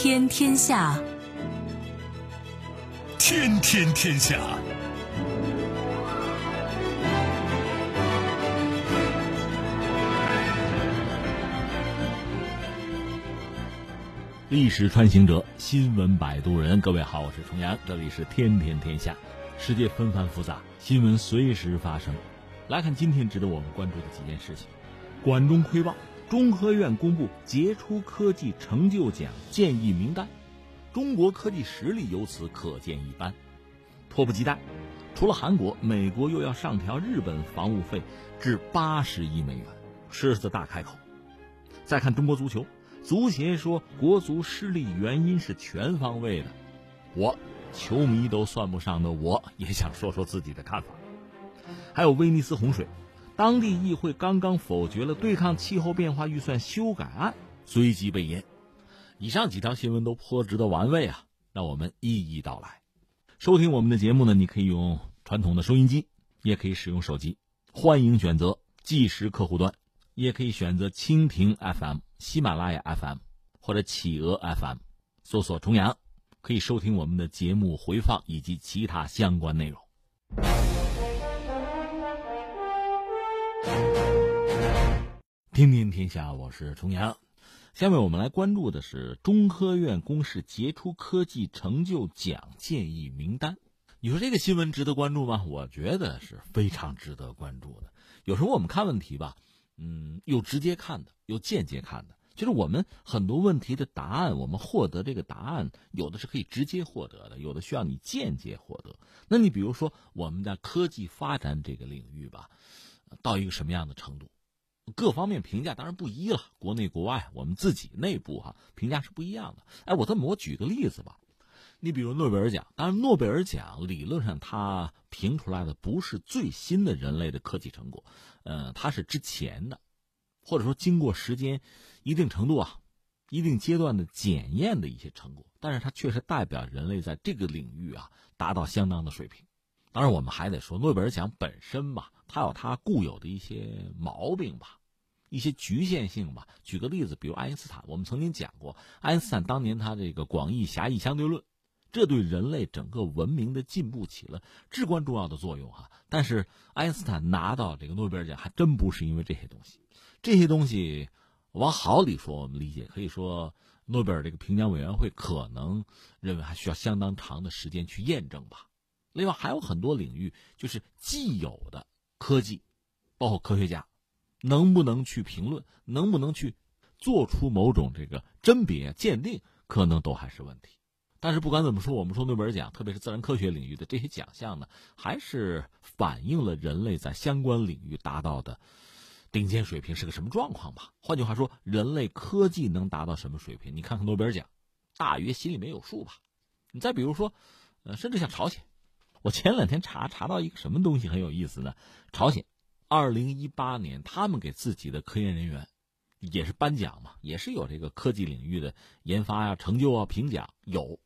天天下，天天天下。历史穿行者，新闻摆渡人。各位好，我是重阳，这里是天天天下。世界纷繁复杂，新闻随时发生。来看今天值得我们关注的几件事情。管中窥豹，中科院公布杰出科技成就奖建议名单，中国科技实力由此可见一斑。迫不及待，除了韩国，美国又要上调日本防务费至八十亿美元，狮子大开口。再看中国足球。足协说，国足失利原因是全方位的。我，球迷都算不上的，我也想说说自己的看法。还有威尼斯洪水，当地议会刚刚否决了对抗气候变化预算修改案，随即被淹。以上几条新闻都颇值得玩味啊！让我们一一道来。收听我们的节目呢，你可以用传统的收音机，也可以使用手机，欢迎选择即时客户端。也可以选择蜻蜓 FM、喜马拉雅 FM 或者企鹅 FM，搜索“重阳”，可以收听我们的节目回放以及其他相关内容。听听天下，我是重阳。下面我们来关注的是中科院公示杰出科技成就奖建议名单。你说这个新闻值得关注吗？我觉得是非常值得关注的。有时候我们看问题吧。嗯，有直接看的，有间接看的。就是我们很多问题的答案，我们获得这个答案，有的是可以直接获得的，有的需要你间接获得。那你比如说，我们在科技发展这个领域吧，到一个什么样的程度，各方面评价当然不一了。国内国外，我们自己内部哈评价是不一样的。哎，我这么我举个例子吧。你比如诺贝尔奖，当然诺贝尔奖理论上它评出来的不是最新的人类的科技成果，呃，它是之前的，或者说经过时间一定程度啊、一定阶段的检验的一些成果，但是它确实代表人类在这个领域啊达到相当的水平。当然，我们还得说诺贝尔奖本身吧，它有它固有的一些毛病吧，一些局限性吧。举个例子，比如爱因斯坦，我们曾经讲过，爱因斯坦当年他这个广义狭义相对论。这对人类整个文明的进步起了至关重要的作用哈。但是爱因斯坦拿到这个诺贝尔奖还真不是因为这些东西，这些东西往好里说，我们理解可以说诺贝尔这个评奖委员会可能认为还需要相当长的时间去验证吧。另外还有很多领域，就是既有的科技，包括科学家，能不能去评论，能不能去做出某种这个甄别鉴定，可能都还是问题。但是不管怎么说，我们说诺贝尔奖，特别是自然科学领域的这些奖项呢，还是反映了人类在相关领域达到的顶尖水平是个什么状况吧。换句话说，人类科技能达到什么水平？你看看诺贝尔奖，大约心里面有数吧。你再比如说，呃，甚至像朝鲜，我前两天查查到一个什么东西很有意思呢？朝鲜，二零一八年他们给自己的科研人员。也是颁奖嘛，也是有这个科技领域的研发呀、成就啊、评奖有。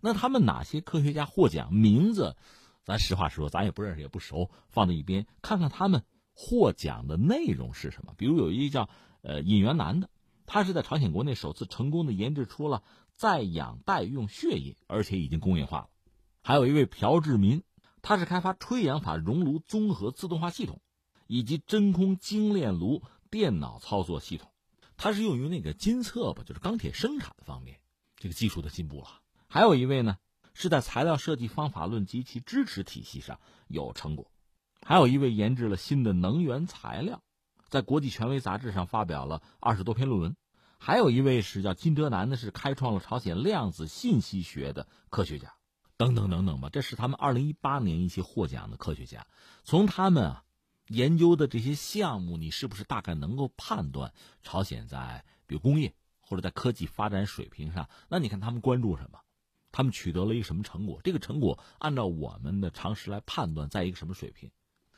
那他们哪些科学家获奖？名字，咱实话实说，咱也不认识也不熟，放在一边，看看他们获奖的内容是什么。比如有一个叫呃尹元南的，他是在朝鲜国内首次成功的研制出了再氧代用血液，而且已经工业化了。还有一位朴志民，他是开发吹氧法熔炉综合自动化系统，以及真空精炼炉电脑操作系统。它是用于那个金测吧，就是钢铁生产的方面，这个技术的进步了。还有一位呢，是在材料设计方法论及其支持体系上有成果，还有一位研制了新的能源材料，在国际权威杂志上发表了二十多篇论文。还有一位是叫金哲南的，是开创了朝鲜量子信息学的科学家，等等等等吧。这是他们二零一八年一些获奖的科学家，从他们啊研究的这些项目，你是不是大概能够判断朝鲜在比如工业或者在科技发展水平上？那你看他们关注什么？他们取得了一个什么成果？这个成果按照我们的常识来判断，在一个什么水平？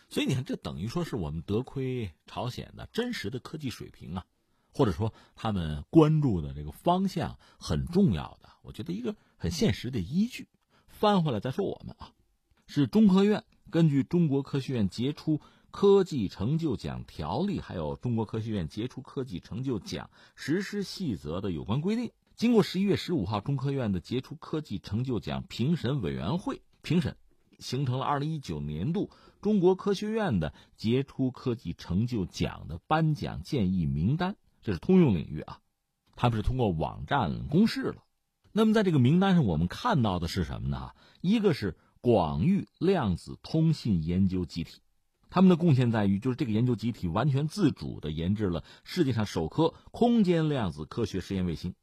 所以你看，这等于说是我们得亏朝鲜的真实的科技水平啊，或者说他们关注的这个方向很重要的，我觉得一个很现实的依据。翻回来再说我们啊，是中科院根据《中国科学院杰出科技成就奖条例》还有《中国科学院杰出科技成就奖实施细则》的有关规定。经过十一月十五号中科院的杰出科技成就奖评审委员会评审，形成了二零一九年度中国科学院的杰出科技成就奖的颁奖建议名单。这是通用领域啊，他们是通过网站公示了。那么在这个名单上，我们看到的是什么呢？一个是广域量子通信研究集体。他们的贡献在于，就是这个研究集体完全自主的研制了世界上首颗空间量子科学实验卫星，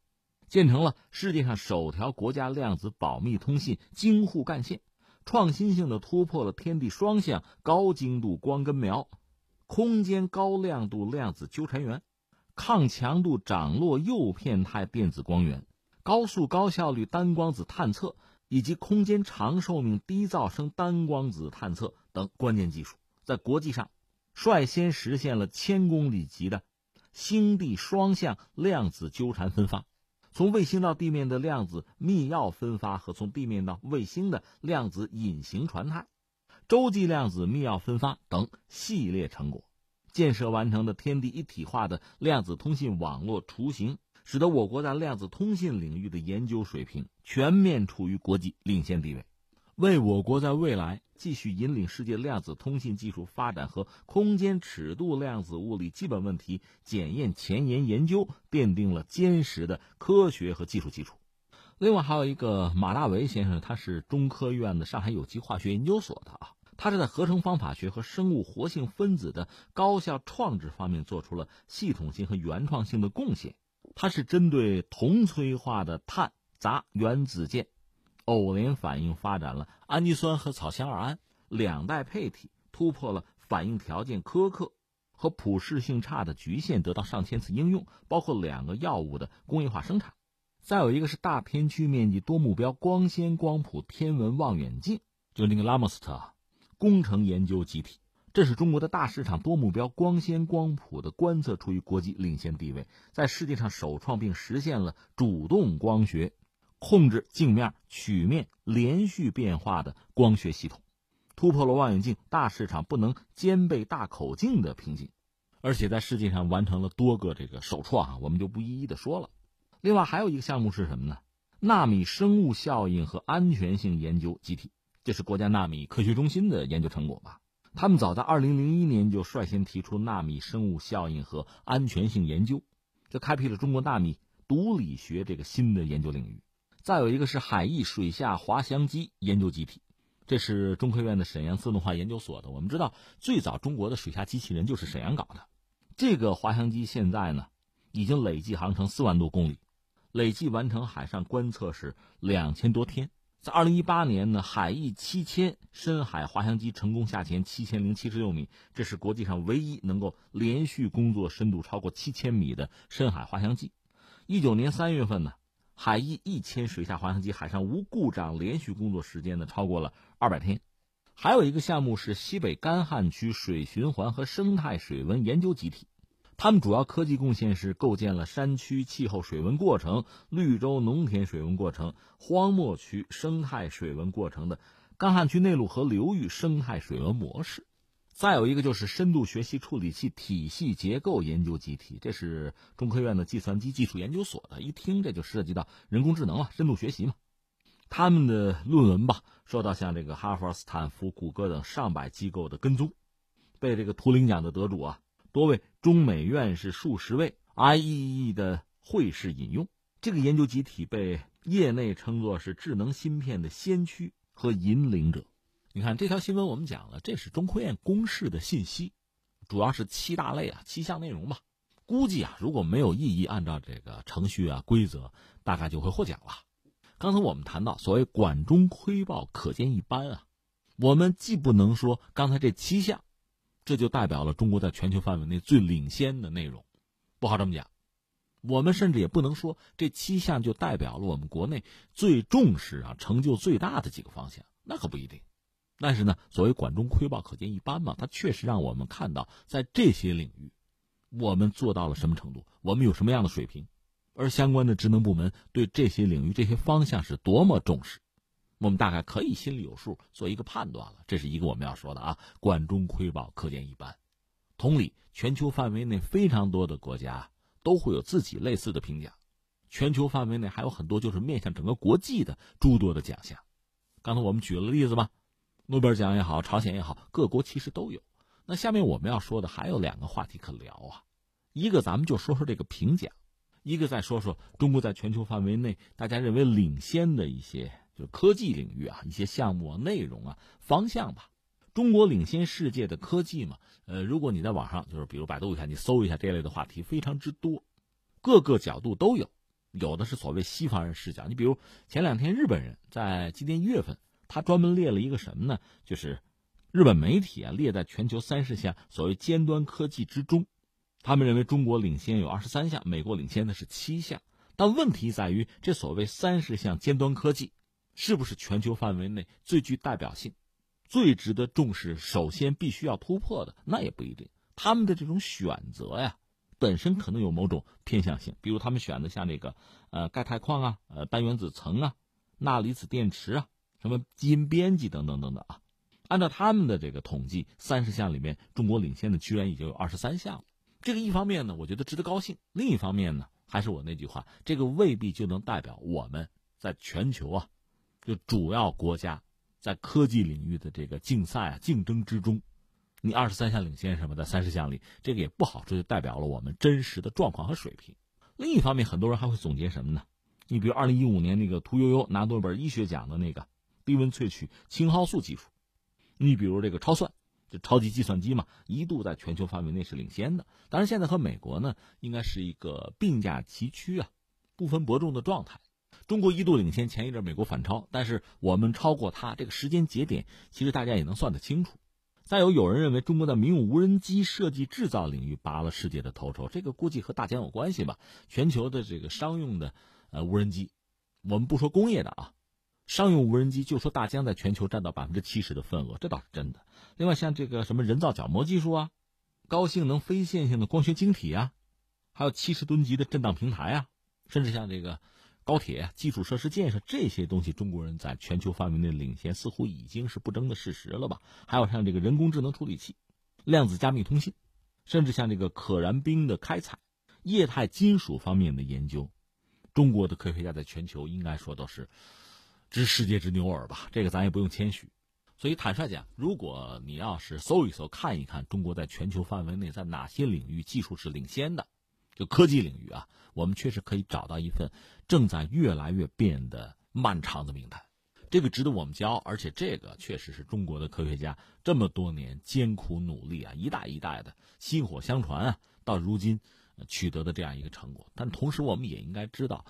建成了世界上首条国家量子保密通信京沪干线，创新性的突破了天地双向高精度光根苗、空间高亮度量子纠缠源、抗强度涨落诱片态电子光源、高速高效率单光子探测以及空间长寿命低噪声单光子探测等关键技术。在国际上，率先实现了千公里级的星地双向量子纠缠分发，从卫星到地面的量子密钥分发和从地面到卫星的量子隐形传态、洲际量子密钥分发等系列成果，建设完成的天地一体化的量子通信网络雏形，使得我国在量子通信领域的研究水平全面处于国际领先地位。为我国在未来继续引领世界量子通信技术发展和空间尺度量子物理基本问题检验前沿研究奠定了坚实的科学和技术基础。另外，还有一个马大为先生，他是中科院的上海有机化学研究所的啊，他是在合成方法学和生物活性分子的高效创制方面做出了系统性和原创性的贡献。他是针对同催化的碳杂原子键。偶联反应发展了氨基酸和草酰二胺两代配体，突破了反应条件苛刻和普适性差的局限，得到上千次应用，包括两个药物的工业化生产。再有一个是大片区面积多目标光纤光谱天文望远镜，就那个拉莫斯特工程研究集体，这是中国的大市场多目标光纤光谱的观测处于国际领先地位，在世界上首创并实现了主动光学。控制镜面、曲面连续变化的光学系统，突破了望远镜大市场不能兼备大口径的瓶颈，而且在世界上完成了多个这个首创啊，我们就不一一的说了。另外还有一个项目是什么呢？纳米生物效应和安全性研究集体，这是国家纳米科学中心的研究成果吧？他们早在二零零一年就率先提出纳米生物效应和安全性研究，这开辟了中国纳米毒理学这个新的研究领域。再有一个是海翼水下滑翔机研究集体，这是中科院的沈阳自动化研究所的。我们知道，最早中国的水下机器人就是沈阳搞的。这个滑翔机现在呢，已经累计航程四万多公里，累计完成海上观测是两千多天。在二零一八年呢，海翼七千深海滑翔机成功下潜七千零七十六米，这是国际上唯一能够连续工作深度超过七千米的深海滑翔机。一九年三月份呢。海翼一千水下滑翔机海上无故障连续工作时间呢超过了二百天，还有一个项目是西北干旱区水循环和生态水文研究集体，他们主要科技贡献是构建了山区气候水文过程、绿洲农田水文过程、荒漠区生态水文过程的干旱区内陆河流域生态水文模式。再有一个就是深度学习处理器体系结构研究集体，这是中科院的计算机技术研究所的。一听这就涉及到人工智能了，深度学习嘛。他们的论文吧，受到像这个哈佛、斯坦福、谷歌等上百机构的跟踪，被这个图灵奖的得主啊，多位中美院士数十位 IEEE 的会士引用。这个研究集体被业内称作是智能芯片的先驱和引领者。你看这条新闻，我们讲了，这是中科院公示的信息，主要是七大类啊，七项内容吧。估计啊，如果没有异议，按照这个程序啊规则，大概就会获奖了。刚才我们谈到所谓管中窥豹，可见一斑啊。我们既不能说刚才这七项，这就代表了中国在全球范围内最领先的内容，不好这么讲。我们甚至也不能说这七项就代表了我们国内最重视啊、成就最大的几个方向，那可不一定。但是呢，所谓管中窥豹，可见一斑嘛。它确实让我们看到，在这些领域，我们做到了什么程度，我们有什么样的水平，而相关的职能部门对这些领域、这些方向是多么重视，我们大概可以心里有数，做一个判断了。这是一个我们要说的啊，管中窥豹，可见一斑。同理，全球范围内非常多的国家都会有自己类似的评价。全球范围内还有很多就是面向整个国际的诸多的奖项。刚才我们举了例子吧，诺贝尔奖也好，朝鲜也好，各国其实都有。那下面我们要说的还有两个话题可聊啊，一个咱们就说说这个评奖，一个再说说中国在全球范围内大家认为领先的一些就是科技领域啊，一些项目、内容啊、方向吧。中国领先世界的科技嘛，呃，如果你在网上就是比如百度一下，你搜一下这类的话题非常之多，各个角度都有，有的是所谓西方人视角。你比如前两天日本人在今年一月份，他专门列了一个什么呢？就是日本媒体啊列在全球三十项所谓尖端科技之中，他们认为中国领先有二十三项，美国领先的是七项。但问题在于，这所谓三十项尖端科技，是不是全球范围内最具代表性？最值得重视，首先必须要突破的，那也不一定。他们的这种选择呀，本身可能有某种偏向性。比如他们选的像那个，呃，钙钛矿啊，呃，单原子层啊，钠离子电池啊，什么基因编辑等等等等啊。按照他们的这个统计，三十项里面，中国领先的居然已经有二十三项了。这个一方面呢，我觉得值得高兴；另一方面呢，还是我那句话，这个未必就能代表我们在全球啊，就主要国家。在科技领域的这个竞赛啊竞争之中，你二十三项领先什么的三十项里，这个也不好说，就代表了我们真实的状况和水平。另一方面，很多人还会总结什么呢？你比如二零一五年那个屠呦呦拿诺贝尔医学奖的那个低温萃取青蒿素技术，你比如这个超算，就超级计算机嘛，一度在全球范围内是领先的。当然，现在和美国呢，应该是一个并驾齐驱啊，不分伯仲的状态。中国一度领先，前一阵美国反超，但是我们超过它这个时间节点，其实大家也能算得清楚。再有，有人认为中国在民用无人机设计制造领域拔了世界的头筹，这个估计和大疆有关系吧？全球的这个商用的呃无人机，我们不说工业的啊，商用无人机就说大疆在全球占到百分之七十的份额，这倒是真的。另外，像这个什么人造角膜技术啊，高性能非线性的光学晶体啊，还有七十吨级的震荡平台啊，甚至像这个。高铁基础设施建设这些东西，中国人在全球范围内领先，似乎已经是不争的事实了吧？还有像这个人工智能处理器、量子加密通信，甚至像这个可燃冰的开采、液态金属方面的研究，中国的科学家在全球应该说都是知世界之牛耳吧？这个咱也不用谦虚。所以坦率讲，如果你要是搜一搜、看一看中国在全球范围内在哪些领域技术是领先的。就科技领域啊，我们确实可以找到一份正在越来越变得漫长的名单，这个值得我们骄傲，而且这个确实是中国的科学家这么多年艰苦努力啊，一代一代的薪火相传啊，到如今取得的这样一个成果。但同时，我们也应该知道，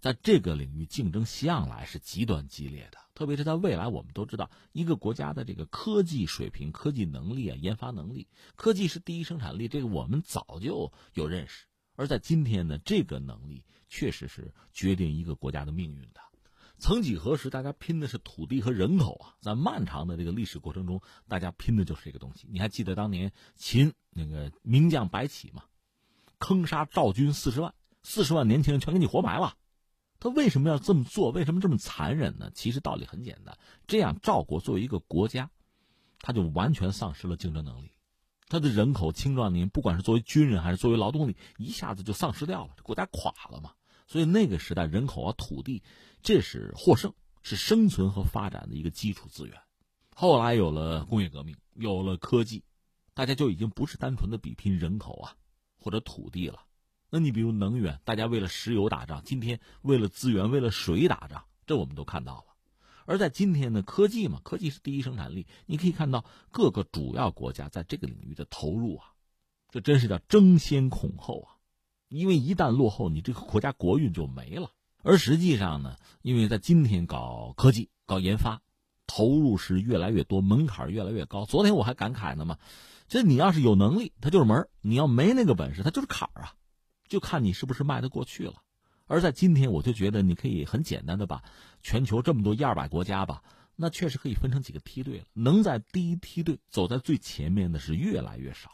在这个领域竞争向来是极端激烈的，特别是在未来，我们都知道一个国家的这个科技水平、科技能力啊、研发能力，科技是第一生产力，这个我们早就有认识。而在今天呢，这个能力确实是决定一个国家的命运的。曾几何时，大家拼的是土地和人口啊，在漫长的这个历史过程中，大家拼的就是这个东西。你还记得当年秦那个名将白起吗？坑杀赵军四十万，四十万年轻人全给你活埋了。他为什么要这么做？为什么这么残忍呢？其实道理很简单，这样赵国作为一个国家，他就完全丧失了竞争能力。他的人口青壮年，不管是作为军人还是作为劳动力，一下子就丧失掉了，国家垮了嘛。所以那个时代，人口啊、土地，这是获胜，是生存和发展的一个基础资源。后来有了工业革命，有了科技，大家就已经不是单纯的比拼人口啊或者土地了。那你比如能源，大家为了石油打仗，今天为了资源、为了水打仗，这我们都看到了。而在今天呢，科技嘛，科技是第一生产力。你可以看到各个主要国家在这个领域的投入啊，这真是叫争先恐后啊！因为一旦落后，你这个国家国运就没了。而实际上呢，因为在今天搞科技、搞研发，投入是越来越多，门槛越来越高。昨天我还感慨呢嘛，这你要是有能力，它就是门；你要没那个本事，它就是坎儿啊，就看你是不是迈得过去了。而在今天，我就觉得你可以很简单的把全球这么多一二百国家吧，那确实可以分成几个梯队了。能在第一梯队走在最前面的是越来越少。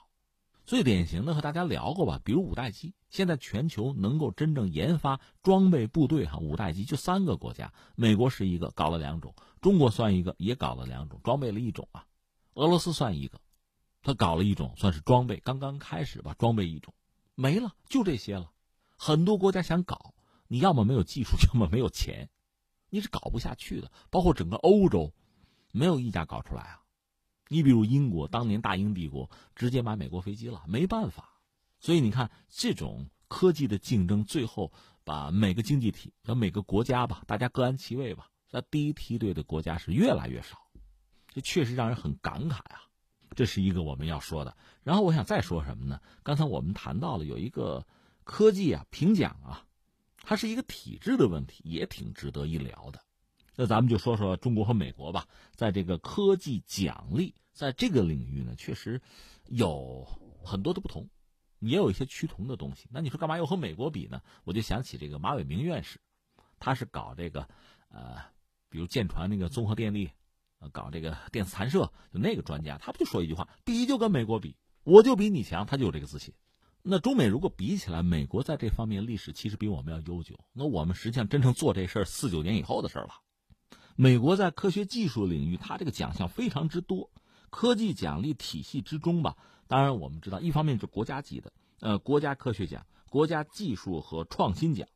最典型的和大家聊过吧，比如五代机，现在全球能够真正研发装备部队哈五代机就三个国家，美国是一个搞了两种，中国算一个也搞了两种，装备了一种啊，俄罗斯算一个，他搞了一种算是装备，刚刚开始吧，装备一种没了，就这些了。很多国家想搞。你要么没有技术，要么没有钱，你是搞不下去的。包括整个欧洲，没有一家搞出来啊。你比如英国，当年大英帝国直接买美国飞机了，没办法。所以你看，这种科技的竞争，最后把每个经济体和每个国家吧，大家各安其位吧。那第一梯队的国家是越来越少，这确实让人很感慨啊。这是一个我们要说的。然后我想再说什么呢？刚才我们谈到了有一个科技啊评奖啊，它是一个体制的问题，也挺值得一聊的。那咱们就说说中国和美国吧，在这个科技奖励在这个领域呢，确实有很多的不同，也有一些趋同的东西。那你说干嘛要和美国比呢？我就想起这个马伟明院士，他是搞这个呃。比如舰船那个综合电力，搞这个电磁弹射，就那个专家，他不就说一句话：比就跟美国比，我就比你强，他就有这个自信。那中美如果比起来，美国在这方面历史其实比我们要悠久。那我们实际上真正做这事儿，四九年以后的事儿了。美国在科学技术领域，它这个奖项非常之多，科技奖励体系之中吧。当然，我们知道，一方面是国家级的，呃，国家科学奖、国家技术和创新奖，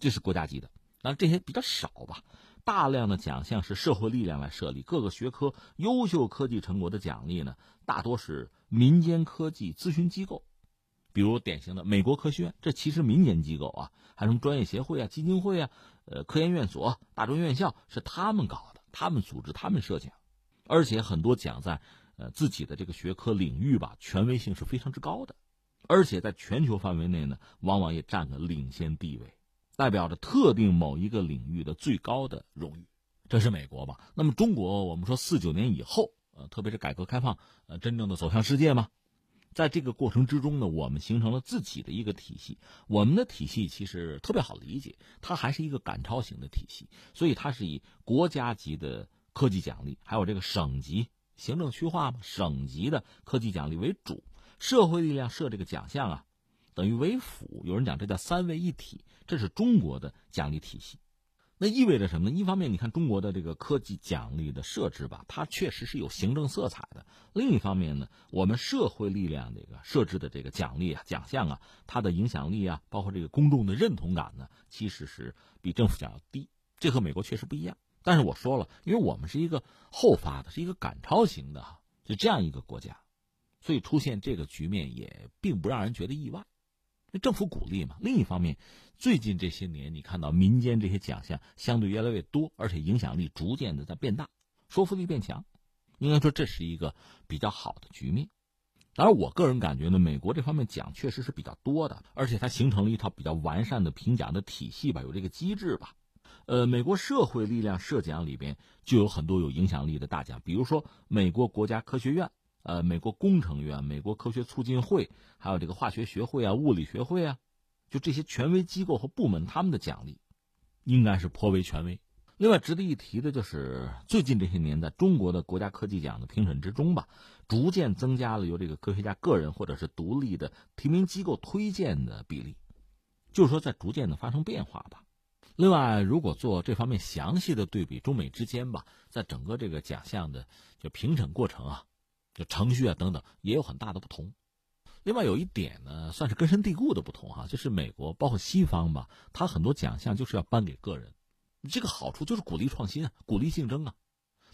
这是国家级的，但这些比较少吧。大量的奖项是社会力量来设立，各个学科优秀科技成果的奖励呢，大多是民间科技咨询机构，比如典型的美国科学院，这其实民间机构啊，还有什么专业协会啊、基金会啊、呃科研院所、大专院校是他们搞的，他们组织、他们设奖，而且很多奖在呃自己的这个学科领域吧，权威性是非常之高的，而且在全球范围内呢，往往也占个领先地位。代表着特定某一个领域的最高的荣誉，这是美国吧？那么中国，我们说四九年以后，呃，特别是改革开放，呃，真正的走向世界嘛，在这个过程之中呢，我们形成了自己的一个体系。我们的体系其实特别好理解，它还是一个赶超型的体系，所以它是以国家级的科技奖励，还有这个省级行政区划嘛，省级的科技奖励为主，社会力量设这个奖项啊。等于为辅，有人讲这叫三位一体，这是中国的奖励体系。那意味着什么呢？一方面，你看中国的这个科技奖励的设置吧，它确实是有行政色彩的；另一方面呢，我们社会力量这个设置的这个奖励啊、奖项啊，它的影响力啊，包括这个公众的认同感呢，其实是比政府奖要低。这和美国确实不一样。但是我说了，因为我们是一个后发的，是一个赶超型的哈，就这样一个国家，所以出现这个局面也并不让人觉得意外。政府鼓励嘛。另一方面，最近这些年，你看到民间这些奖项相对越来越多，而且影响力逐渐的在变大，说服力变强。应该说这是一个比较好的局面。当然，我个人感觉呢，美国这方面奖确实是比较多的，而且它形成了一套比较完善的评奖的体系吧，有这个机制吧。呃，美国社会力量设奖里边就有很多有影响力的大奖，比如说美国国家科学院。呃，美国工程院、美国科学促进会，还有这个化学学会啊、物理学会啊，就这些权威机构和部门，他们的奖励应该是颇为权威。另外，值得一提的就是，最近这些年，在中国的国家科技奖的评审之中吧，逐渐增加了由这个科学家个人或者是独立的提名机构推荐的比例，就是说在逐渐的发生变化吧。另外，如果做这方面详细的对比，中美之间吧，在整个这个奖项的就评审过程啊。就程序啊等等也有很大的不同，另外有一点呢，算是根深蒂固的不同哈，就是美国包括西方吧，它很多奖项就是要颁给个人，这个好处就是鼓励创新啊，鼓励竞争啊。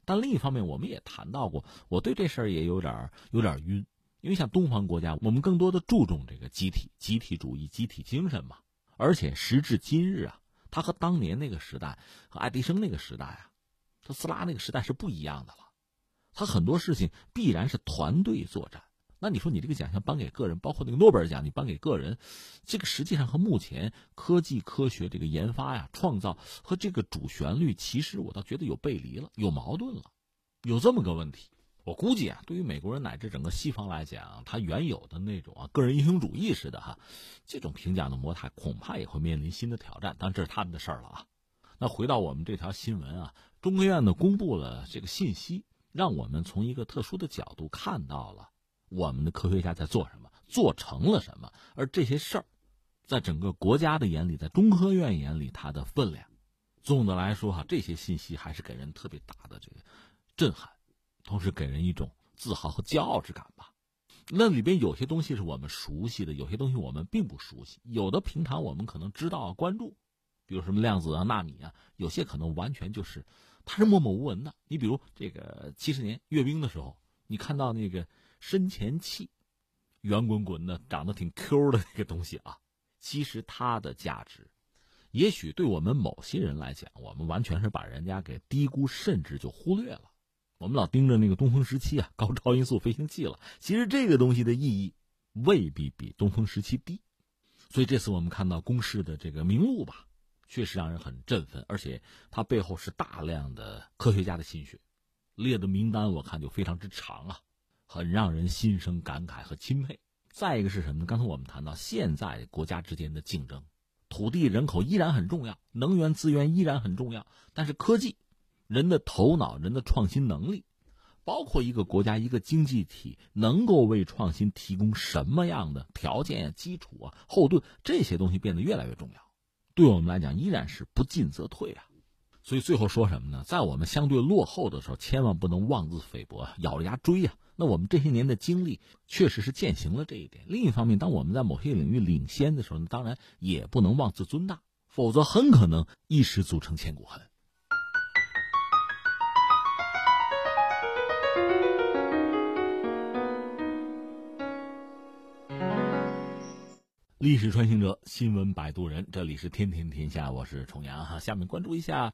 但另一方面，我们也谈到过，我对这事儿也有点有点晕，因为像东方国家，我们更多的注重这个集体集体主义、集体精神嘛，而且时至今日啊，它和当年那个时代和爱迪生那个时代啊，特斯拉那个时代是不一样的了。他很多事情必然是团队作战，那你说你这个奖项颁给个人，包括那个诺贝尔奖，你颁给个人，这个实际上和目前科技科学这个研发呀、创造和这个主旋律，其实我倒觉得有背离了，有矛盾了，有这么个问题。我估计啊，对于美国人乃至整个西方来讲，他原有的那种啊个人英雄主义似的哈，这种评价的模态恐怕也会面临新的挑战。当然这是他们的事儿了啊。那回到我们这条新闻啊，中科院呢公布了这个信息。让我们从一个特殊的角度看到了我们的科学家在做什么，做成了什么，而这些事儿，在整个国家的眼里，在中科院眼里，它的分量，总的来说哈，这些信息还是给人特别大的这个震撼，同时给人一种自豪和骄傲之感吧。那里边有些东西是我们熟悉的，有些东西我们并不熟悉，有的平常我们可能知道关注，比如什么量子啊、纳米啊，有些可能完全就是它是默默无闻的。你比如这个七十年阅兵的时候，你看到那个深潜器，圆滚滚的、长得挺 Q 的那个东西啊，其实它的价值，也许对我们某些人来讲，我们完全是把人家给低估，甚至就忽略了。我们老盯着那个东风十七啊，高超音速飞行器了。其实这个东西的意义未必比东风十七低。所以这次我们看到公示的这个名录吧，确实让人很振奋，而且它背后是大量的科学家的心血，列的名单我看就非常之长啊，很让人心生感慨和钦佩。再一个是什么呢？刚才我们谈到，现在国家之间的竞争，土地、人口依然很重要，能源资源依然很重要，但是科技。人的头脑、人的创新能力，包括一个国家、一个经济体能够为创新提供什么样的条件、基础啊、后盾，这些东西变得越来越重要。对我们来讲，依然是不进则退啊。所以最后说什么呢？在我们相对落后的时候，千万不能妄自菲薄，咬着牙追呀。那我们这些年的经历确实是践行了这一点。另一方面，当我们在某些领域领先的时候，当然也不能妄自尊大，否则很可能一失足成千古恨。历史穿行者，新闻摆渡人，这里是天天天下，我是重阳哈。下面关注一下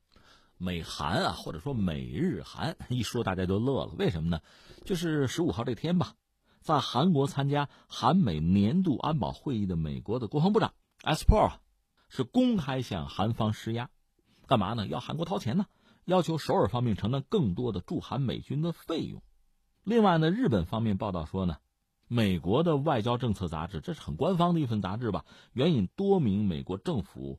美韩啊，或者说美日韩，一说大家都乐了。为什么呢？就是十五号这天吧，在韩国参加韩美年度安保会议的美国的国防部长 Esper 是公开向韩方施压，干嘛呢？要韩国掏钱呢？要求首尔方面承担更多的驻韩美军的费用。另外呢，日本方面报道说呢。美国的外交政策杂志，这是很官方的一份杂志吧？援引多名美国政府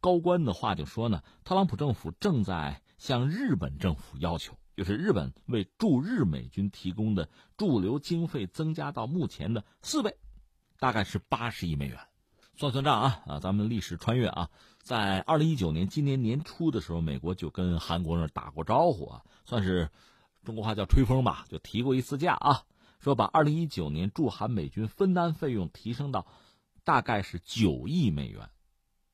高官的话就说呢，特朗普政府正在向日本政府要求，就是日本为驻日美军提供的驻留经费增加到目前的四倍，大概是八十亿美元。算算账啊啊，咱们历史穿越啊，在二零一九年今年年初的时候，美国就跟韩国那打过招呼啊，算是中国话叫吹风吧，就提过一次价啊。说把二零一九年驻韩美军分担费用提升到大概是九亿美元，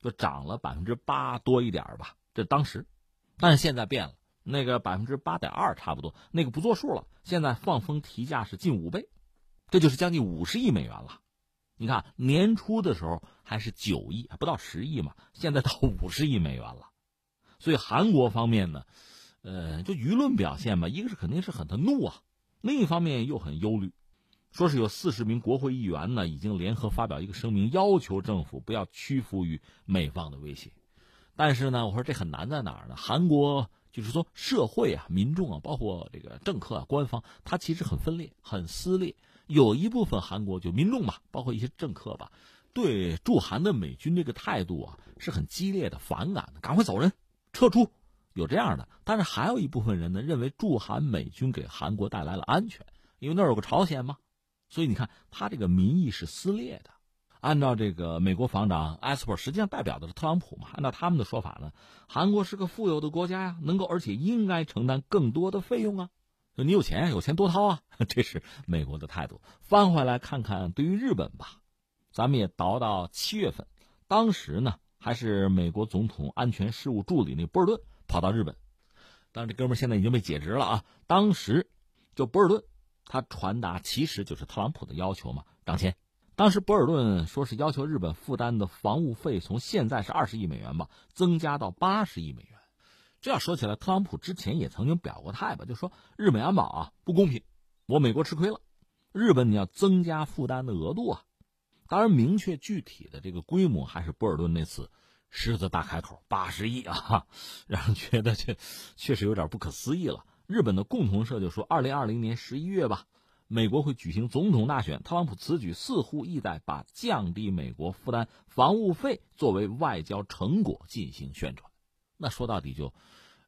就涨了百分之八多一点吧。这当时，但是现在变了，那个百分之八点二差不多，那个不作数了。现在放风提价是近五倍，这就是将近五十亿美元了。你看年初的时候还是九亿，还不到十亿嘛，现在到五十亿美元了。所以韩国方面呢，呃，就舆论表现嘛，一个是肯定是很的怒啊。另一方面又很忧虑，说是有四十名国会议员呢，已经联合发表一个声明，要求政府不要屈服于美方的威胁。但是呢，我说这很难在哪儿呢？韩国就是说社会啊、民众啊，包括这个政客啊、官方，他其实很分裂、很撕裂。有一部分韩国就民众吧，包括一些政客吧，对驻韩的美军这个态度啊是很激烈的、反感的，赶快走人、撤出。有这样的，但是还有一部分人呢，认为驻韩美军给韩国带来了安全，因为那儿有个朝鲜嘛，所以你看他这个民意是撕裂的。按照这个美国防长埃斯珀，实际上代表的是特朗普嘛。按照他们的说法呢，韩国是个富有的国家呀，能够而且应该承担更多的费用啊。你有钱，有钱多掏啊，这是美国的态度。翻回来看看，对于日本吧，咱们也倒到七月份，当时呢还是美国总统安全事务助理那波尔顿。跑到日本，但这哥们现在已经被解职了啊！当时就博尔顿，他传达其实就是特朗普的要求嘛，涨钱。当时博尔顿说是要求日本负担的防务费从现在是二十亿美元吧，增加到八十亿美元。这要说起来，特朗普之前也曾经表过态吧，就说日美安保啊不公平，我美国吃亏了，日本你要增加负担的额度啊。当然，明确具体的这个规模还是博尔顿那次。狮子大开口，八十亿啊，让人觉得这确实有点不可思议了。日本的共同社就说，二零二零年十一月吧，美国会举行总统大选，特朗普此举似乎意在把降低美国负担防务费作为外交成果进行宣传。那说到底就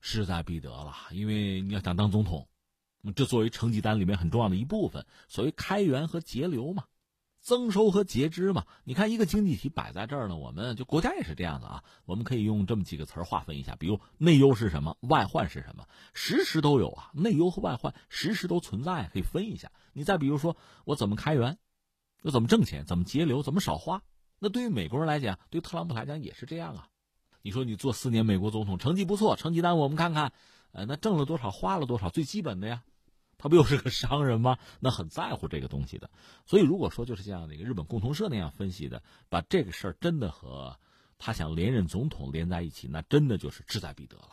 势在必得了，因为你要想当总统，这作为成绩单里面很重要的一部分，所谓开源和节流嘛。增收和节支嘛，你看一个经济体摆在这儿呢，我们就国家也是这样的啊。我们可以用这么几个词儿划分一下，比如内忧是什么，外患是什么，时时都有啊。内忧和外患时时都存在，可以分一下。你再比如说，我怎么开源，我怎么挣钱，怎么节流，怎么少花。那对于美国人来讲，对特朗普来讲也是这样啊。你说你做四年美国总统，成绩不错，成绩单我们看看，呃，那挣了多少，花了多少，最基本的呀。他不又是个商人吗？那很在乎这个东西的。所以如果说就是像那个日本共同社那样分析的，把这个事儿真的和他想连任总统连在一起，那真的就是志在必得了。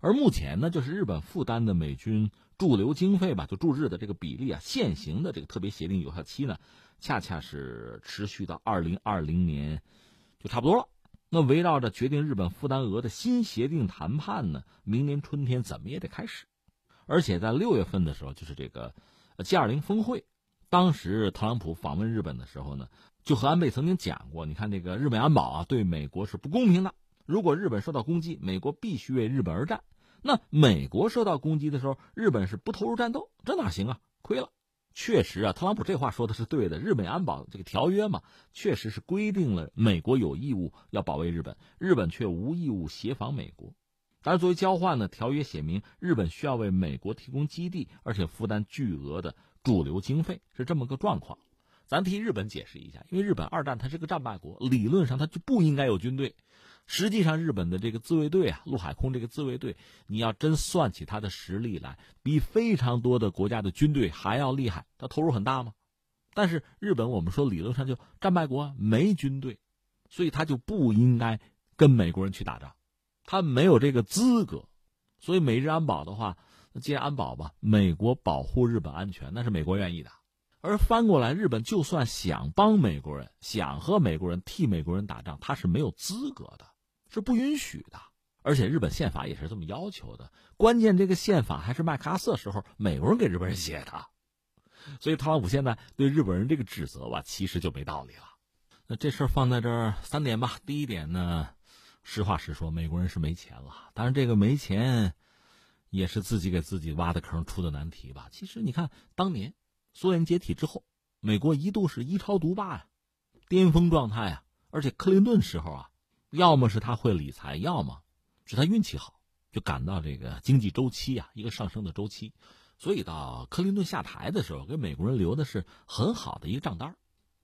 而目前呢，就是日本负担的美军驻留经费吧，就驻日的这个比例啊，现行的这个特别协定有效期呢，恰恰是持续到二零二零年，就差不多了。那围绕着决定日本负担额的新协定谈判呢，明年春天怎么也得开始。而且在六月份的时候，就是这个 G 二零峰会，当时特朗普访问日本的时候呢，就和安倍曾经讲过，你看这个日本安保啊，对美国是不公平的。如果日本受到攻击，美国必须为日本而战。那美国受到攻击的时候，日本是不投入战斗，这哪行啊？亏了。确实啊，特朗普这话说的是对的。日本安保这个条约嘛，确实是规定了美国有义务要保卫日本，日本却无义务协防美国。但是作为交换呢，条约写明日本需要为美国提供基地，而且负担巨额的驻留经费，是这么个状况。咱替日本解释一下，因为日本二战它是个战败国，理论上它就不应该有军队。实际上，日本的这个自卫队啊，陆海空这个自卫队，你要真算起它的实力来，比非常多的国家的军队还要厉害。它投入很大吗？但是日本，我们说理论上就战败国，没军队，所以他就不应该跟美国人去打仗，他没有这个资格。所以美日安保的话，那既然安保吧，美国保护日本安全，那是美国愿意的。而翻过来，日本就算想帮美国人，想和美国人替美国人打仗，他是没有资格的。是不允许的，而且日本宪法也是这么要求的。关键这个宪法还是麦克阿瑟时候美国人给日本人写的，所以特朗普现在对日本人这个指责吧，其实就没道理了。那这事儿放在这儿三点吧。第一点呢，实话实说，美国人是没钱了。当然，这个没钱也是自己给自己挖的坑，出的难题吧。其实你看，当年苏联解体之后，美国一度是一超独霸呀，巅峰状态啊，而且克林顿时候啊。要么是他会理财，要么是他运气好，就赶到这个经济周期啊，一个上升的周期，所以到克林顿下台的时候，给美国人留的是很好的一个账单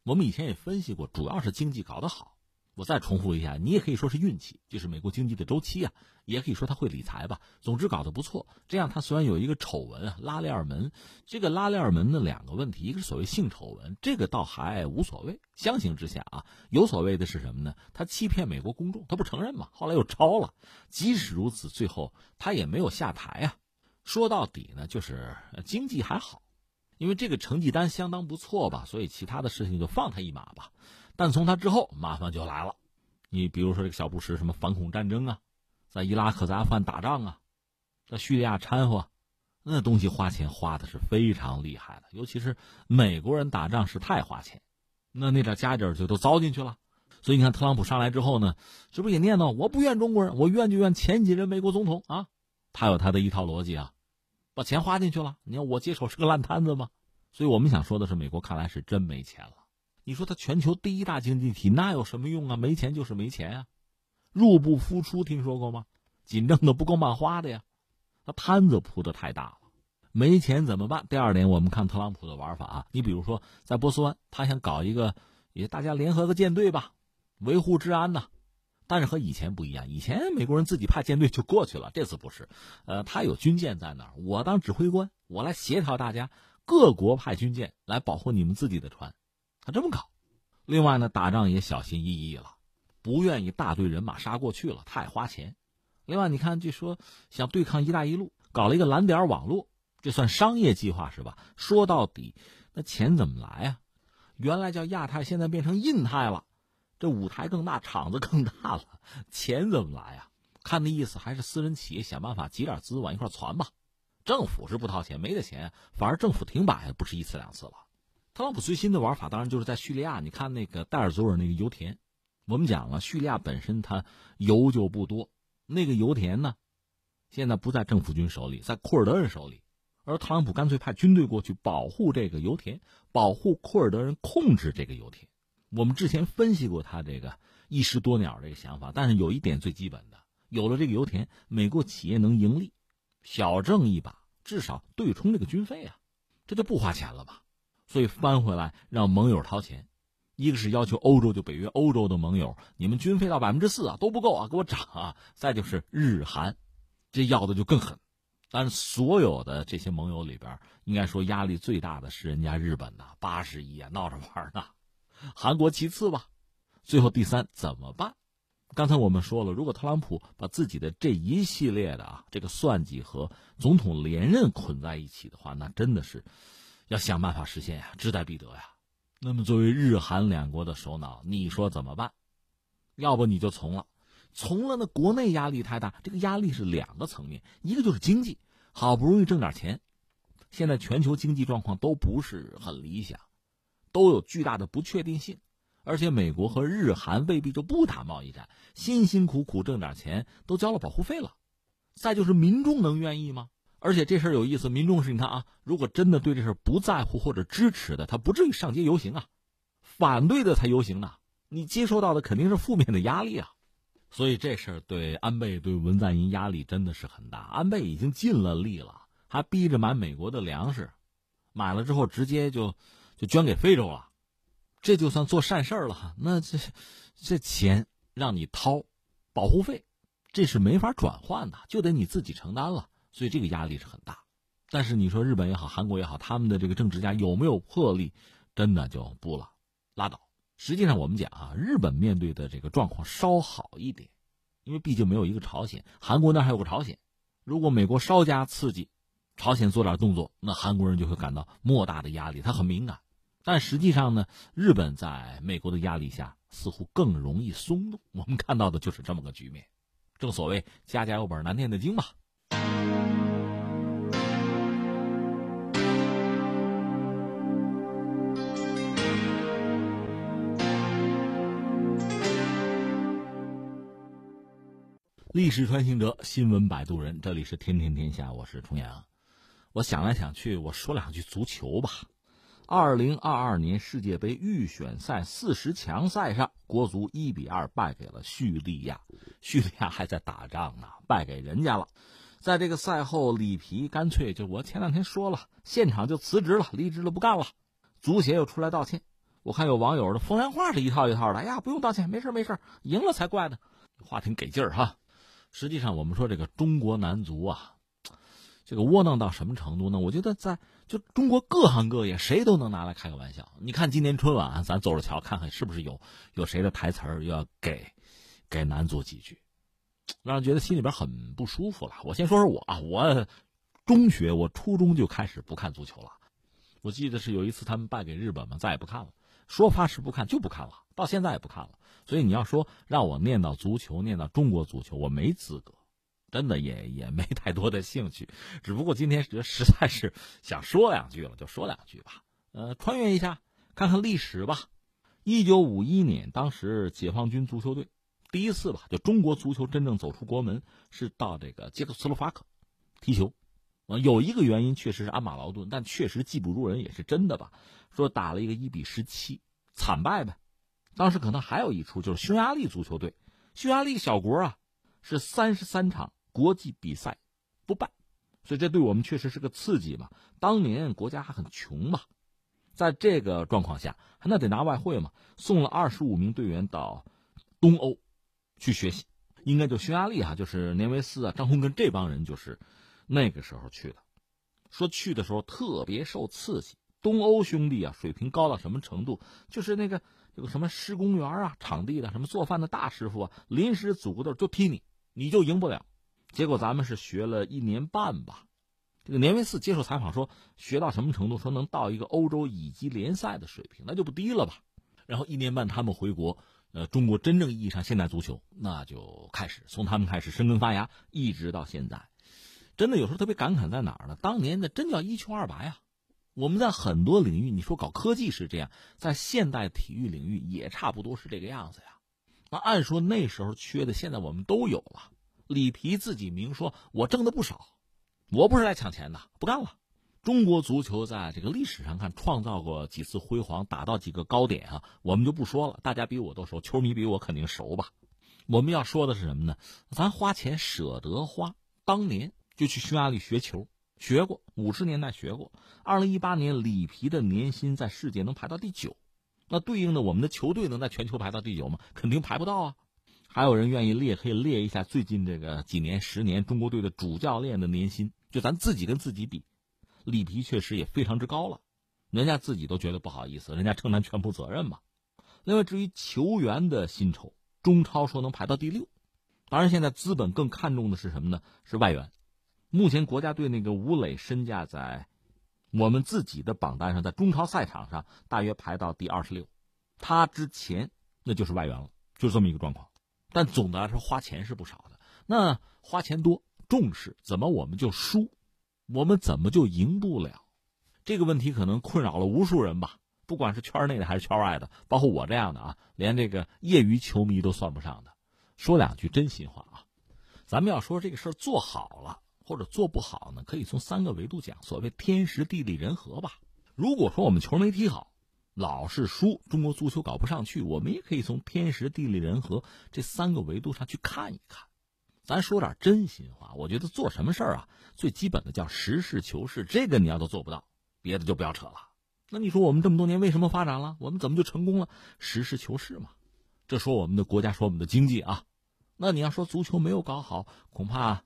我们以前也分析过，主要是经济搞得好。我再重复一下，你也可以说是运气，就是美国经济的周期啊，也可以说他会理财吧。总之搞得不错。这样他虽然有一个丑闻啊，拉链门，这个拉链门的两个问题，一个是所谓性丑闻，这个倒还无所谓。相形之下啊，有所谓的是什么呢？他欺骗美国公众，他不承认嘛，后来又抄了。即使如此，最后他也没有下台啊。说到底呢，就是经济还好，因为这个成绩单相当不错吧，所以其他的事情就放他一马吧。但从他之后，麻烦就来了。你比如说这个小布什，什么反恐战争啊，在伊拉克、在阿富汗打仗啊，在叙利亚掺和，那东西花钱花的是非常厉害的。尤其是美国人打仗是太花钱，那那点家底儿就都糟进去了。所以你看，特朗普上来之后呢，是不是也念叨我不怨中国人，我怨就怨前几任美国总统啊？他有他的一套逻辑啊，把钱花进去了。你看我接手是个烂摊子吗？所以我们想说的是，美国看来是真没钱了。你说他全球第一大经济体，那有什么用啊？没钱就是没钱啊，入不敷出，听说过吗？紧挣的不够漫花的呀，他摊子铺的太大了，没钱怎么办？第二点，我们看特朗普的玩法啊，你比如说在波斯湾，他想搞一个，也大家联合个舰队吧，维护治安呐。但是和以前不一样，以前美国人自己派舰队就过去了，这次不是，呃，他有军舰在那儿，我当指挥官，我来协调大家，各国派军舰来保护你们自己的船。他这么搞，另外呢，打仗也小心翼翼了，不愿意大队人马杀过去了，太花钱。另外，你看，据说想对抗“一带一路”，搞了一个蓝点网络，这算商业计划是吧？说到底，那钱怎么来啊？原来叫亚太，现在变成印太了，这舞台更大，场子更大了，钱怎么来啊？看那意思，还是私人企业想办法集点资往一块攒吧。政府是不掏钱，没得钱，反而政府停摆不是一次两次了。特朗普最新的玩法当然就是在叙利亚，你看那个戴尔佐尔那个油田，我们讲了，叙利亚本身它油就不多，那个油田呢，现在不在政府军手里，在库尔德人手里，而特朗普干脆派军队过去保护这个油田，保护库尔德人控制这个油田。我们之前分析过他这个一石多鸟这个想法，但是有一点最基本的，有了这个油田，美国企业能盈利，小挣一把，至少对冲这个军费啊，这就不花钱了吧？所以翻回来让盟友掏钱，一个是要求欧洲就北约欧洲的盟友，你们军费到百分之四啊都不够啊，给我涨啊！再就是日韩，这要的就更狠。但是所有的这些盟友里边，应该说压力最大的是人家日本呐，八十亿啊，闹着玩呢。韩国其次吧，最后第三怎么办？刚才我们说了，如果特朗普把自己的这一系列的啊这个算计和总统连任捆在一起的话，那真的是要想办法实现呀，志在必得呀。那么，作为日韩两国的首脑，你说怎么办？要不你就从了，从了那国内压力太大。这个压力是两个层面，一个就是经济，好不容易挣点钱，现在全球经济状况都不是很理想，都有巨大的不确定性，而且美国和日韩未必就不打贸易战，辛辛苦苦挣点钱都交了保护费了。再就是民众能愿意吗？而且这事儿有意思，民众是你看啊，如果真的对这事儿不在乎或者支持的，他不至于上街游行啊，反对的才游行呢。你接收到的肯定是负面的压力啊，所以这事儿对安倍对文在寅压力真的是很大。安倍已经尽了力了，还逼着买美国的粮食，买了之后直接就就捐给非洲了，这就算做善事儿了。那这这钱让你掏保护费，这是没法转换的，就得你自己承担了。所以这个压力是很大，但是你说日本也好，韩国也好，他们的这个政治家有没有魄力，真的就不了，拉倒。实际上我们讲啊，日本面对的这个状况稍好一点，因为毕竟没有一个朝鲜，韩国那还有个朝鲜。如果美国稍加刺激，朝鲜做点动作，那韩国人就会感到莫大的压力，他很敏感。但实际上呢，日本在美国的压力下似乎更容易松动。我们看到的就是这么个局面。正所谓家家有本难念的经吧。历史穿行者，新闻摆渡人，这里是天天天下，我是重阳。我想来想去，我说两句足球吧。二零二二年世界杯预选赛四十强赛上，国足一比二败给了叙利亚，叙利亚还在打仗呢，败给人家了。在这个赛后，里皮干脆就我前两天说了，现场就辞职了，离职了，不干了。足协又出来道歉，我看有网友的风凉话是一套一套的。哎呀，不用道歉，没事没事，赢了才怪呢。话挺给劲儿哈。实际上，我们说这个中国男足啊，这个窝囊到什么程度呢？我觉得在就中国各行各业，谁都能拿来开个玩笑。你看今年春晚，咱走着瞧，看看是不是有有谁的台词儿要给给男足几句。让人觉得心里边很不舒服了。我先说说我啊，我中学我初中就开始不看足球了。我记得是有一次他们败给日本嘛，再也不看了。说发誓不看就不看了，到现在也不看了。所以你要说让我念到足球，念到中国足球，我没资格，真的也也没太多的兴趣。只不过今天实实在是想说两句了，就说两句吧。呃，穿越一下，看看历史吧。一九五一年，当时解放军足球队。第一次吧，就中国足球真正走出国门是到这个捷克斯洛伐克踢球，啊，有一个原因确实是鞍马劳顿，但确实技不如人也是真的吧。说打了一个一比十七，惨败呗。当时可能还有一出，就是匈牙利足球队，匈牙利小国啊，是三十三场国际比赛不败，所以这对我们确实是个刺激嘛。当年国家还很穷嘛，在这个状况下，那得拿外汇嘛，送了二十五名队员到东欧。去学习，应该就匈牙利哈，就是年维斯啊、张宏根这帮人，就是那个时候去的。说去的时候特别受刺激，东欧兄弟啊，水平高到什么程度？就是那个有个什么施工员啊、场地的什么做饭的大师傅啊，临时组个队就踢你，你就赢不了。结果咱们是学了一年半吧。这个年维斯接受采访说，学到什么程度？说能到一个欧洲乙级联赛的水平，那就不低了吧。然后一年半他们回国。呃，中国真正意义上现代足球，那就开始从他们开始生根发芽，一直到现在，真的有时候特别感慨在哪儿呢？当年的真叫一穷二白啊！我们在很多领域，你说搞科技是这样，在现代体育领域也差不多是这个样子呀。那按说那时候缺的，现在我们都有了。里皮自己明说，我挣的不少，我不是来抢钱的，不干了。中国足球在这个历史上看，创造过几次辉煌，打到几个高点啊，我们就不说了。大家比我都熟，球迷比我肯定熟吧。我们要说的是什么呢？咱花钱舍得花，当年就去匈牙利学球，学过，五十年代学过。二零一八年里皮的年薪在世界能排到第九，那对应的我们的球队能在全球排到第九吗？肯定排不到啊。还有人愿意列，可以列一下最近这个几年、十年中国队的主教练的年薪，就咱自己跟自己比，里皮确实也非常之高了，人家自己都觉得不好意思，人家承担全部责任嘛。另外，至于球员的薪酬，中超说能排到第六，当然现在资本更看重的是什么呢？是外援。目前国家队那个吴磊身价在我们自己的榜单上，在中超赛场上大约排到第二十六，他之前那就是外援了，就这么一个状况。但总的来说，花钱是不少的。那花钱多，重视，怎么我们就输？我们怎么就赢不了？这个问题可能困扰了无数人吧。不管是圈内的还是圈外的，包括我这样的啊，连这个业余球迷都算不上的。说两句真心话啊，咱们要说这个事儿做好了或者做不好呢，可以从三个维度讲。所谓天时地利人和吧。如果说我们球没踢好。老是输，中国足球搞不上去，我们也可以从天时地利人和这三个维度上去看一看。咱说点真心话，我觉得做什么事儿啊，最基本的叫实事求是，这个你要都做不到，别的就不要扯了。那你说我们这么多年为什么发展了？我们怎么就成功了？实事求是嘛。这说我们的国家，说我们的经济啊。那你要说足球没有搞好，恐怕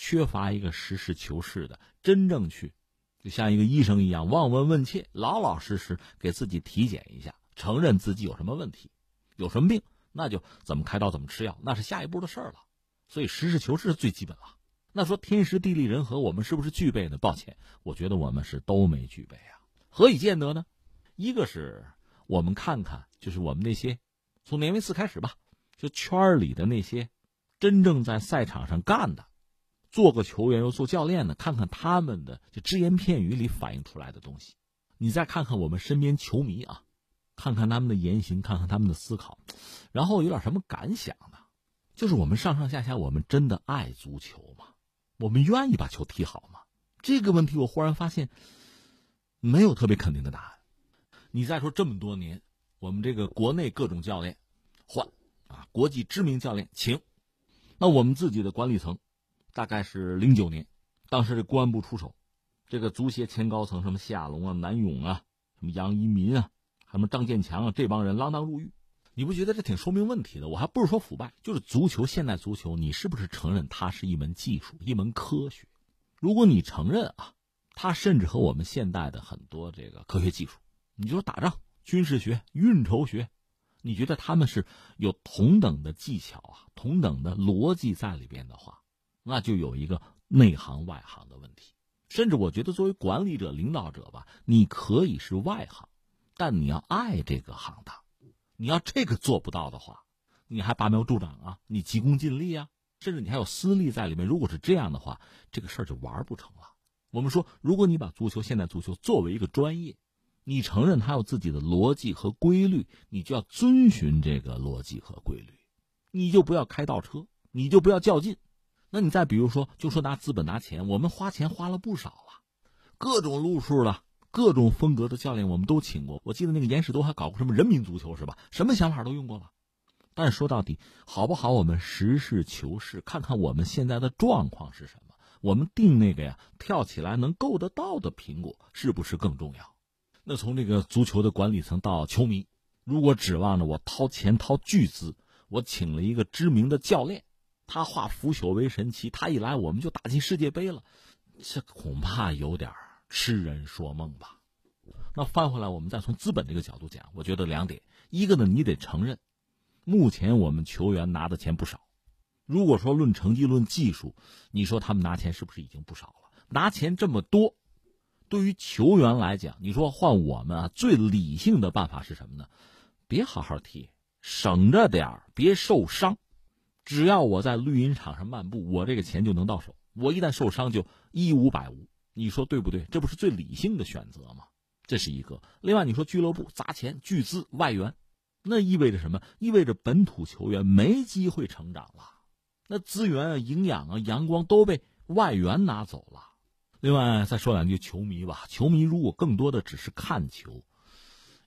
缺乏一个实事求是的，真正去。就像一个医生一样，望闻问切，老老实实给自己体检一下，承认自己有什么问题，有什么病，那就怎么开刀，怎么吃药，那是下一步的事儿了。所以实事求是是最基本了。那说天时地利人和，我们是不是具备呢？抱歉，我觉得我们是都没具备啊。何以见得呢？一个是我们看看，就是我们那些从年维四开始吧，就圈里的那些真正在赛场上干的。做个球员又做教练的，看看他们的就只言片语里反映出来的东西，你再看看我们身边球迷啊，看看他们的言行，看看他们的思考，然后有点什么感想呢？就是我们上上下下，我们真的爱足球吗？我们愿意把球踢好吗？这个问题我忽然发现，没有特别肯定的答案。你再说这么多年，我们这个国内各种教练换啊，国际知名教练请，那我们自己的管理层。大概是零九年，当时这公安部出手，这个足协前高层什么夏龙啊、南勇啊、什么杨一民啊、什么张建强啊，这帮人锒铛入狱，你不觉得这挺说明问题的？我还不是说腐败，就是足球现代足球，你是不是承认它是一门技术、一门科学？如果你承认啊，它甚至和我们现代的很多这个科学技术，你就说打仗、军事学、运筹学，你觉得他们是有同等的技巧啊、同等的逻辑在里边的话？那就有一个内行外行的问题，甚至我觉得作为管理者、领导者吧，你可以是外行，但你要爱这个行当。你要这个做不到的话，你还拔苗助长啊？你急功近利啊？甚至你还有私利在里面。如果是这样的话，这个事儿就玩不成了。我们说，如果你把足球、现代足球作为一个专业，你承认它有自己的逻辑和规律，你就要遵循这个逻辑和规律，你就不要开倒车，你就不要较劲。那你再比如说，就说拿资本拿钱，我们花钱花了不少了，各种路数了，各种风格的教练我们都请过。我记得那个严世都还搞过什么人民足球是吧？什么想法都用过了。但说到底，好不好？我们实事求是，看看我们现在的状况是什么。我们定那个呀，跳起来能够得到的苹果是不是更重要？那从这个足球的管理层到球迷，如果指望着我掏钱掏巨资，我请了一个知名的教练。他化腐朽为神奇，他一来我们就打进世界杯了，这恐怕有点痴人说梦吧。那翻回来，我们再从资本这个角度讲，我觉得两点：一个呢，你得承认，目前我们球员拿的钱不少。如果说论成绩、论技术，你说他们拿钱是不是已经不少了？拿钱这么多，对于球员来讲，你说换我们啊，最理性的办法是什么呢？别好好踢，省着点别受伤。只要我在绿茵场上漫步，我这个钱就能到手。我一旦受伤，就一无百无。你说对不对？这不是最理性的选择吗？这是一个。另外，你说俱乐部砸钱巨资外援，那意味着什么？意味着本土球员没机会成长了。那资源啊、营养啊、阳光都被外援拿走了。另外，再说两句球迷吧。球迷如果更多的只是看球，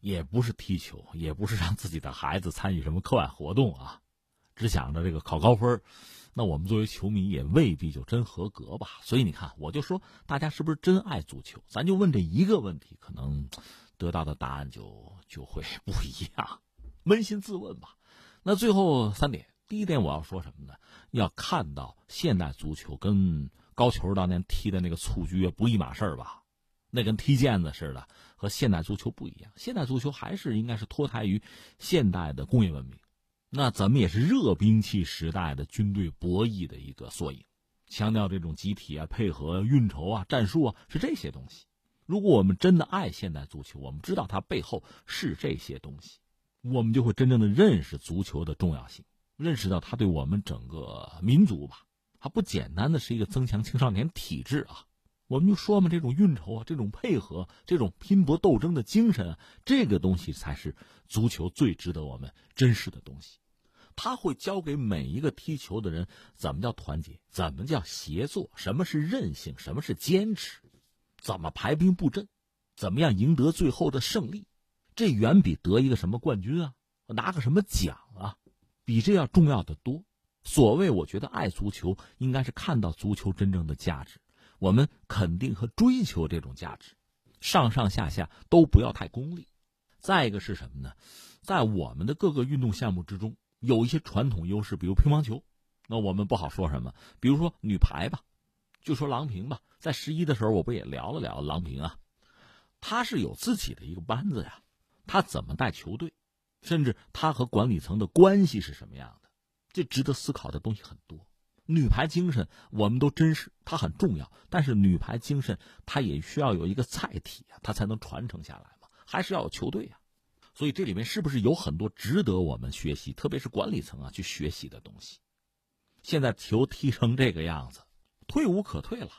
也不是踢球，也不是让自己的孩子参与什么课外活动啊。只想着这个考高分，那我们作为球迷也未必就真合格吧。所以你看，我就说大家是不是真爱足球？咱就问这一个问题，可能得到的答案就就会不一样。扪心自问吧。那最后三点，第一点我要说什么呢？要看到现代足球跟高球当年踢的那个蹴鞠不一码事儿吧？那跟踢毽子似的，和现代足球不一样。现代足球还是应该是脱胎于现代的工业文明。那咱们也是热兵器时代的军队博弈的一个缩影，强调这种集体啊、配合、运筹啊、战术啊，是这些东西。如果我们真的爱现代足球，我们知道它背后是这些东西，我们就会真正的认识足球的重要性，认识到它对我们整个民族吧，它不简单的是一个增强青少年体质啊。我们就说嘛，这种运筹啊，这种配合，这种拼搏斗争的精神啊，这个东西才是足球最值得我们珍视的东西。他会教给每一个踢球的人怎么叫团结，怎么叫协作，什么是韧性，什么是坚持，怎么排兵布阵，怎么样赢得最后的胜利。这远比得一个什么冠军啊，拿个什么奖啊，比这要重要的多。所谓，我觉得爱足球应该是看到足球真正的价值，我们肯定和追求这种价值，上上下下都不要太功利。再一个是什么呢？在我们的各个运动项目之中。有一些传统优势，比如乒乓球，那我们不好说什么。比如说女排吧，就说郎平吧，在十一的时候，我不也聊了聊郎平啊？他是有自己的一个班子呀，他怎么带球队，甚至他和管理层的关系是什么样的，这值得思考的东西很多。女排精神我们都珍视，它很重要，但是女排精神它也需要有一个载体啊，它才能传承下来嘛，还是要有球队呀。所以这里面是不是有很多值得我们学习，特别是管理层啊去学习的东西？现在球踢成这个样子，退无可退了，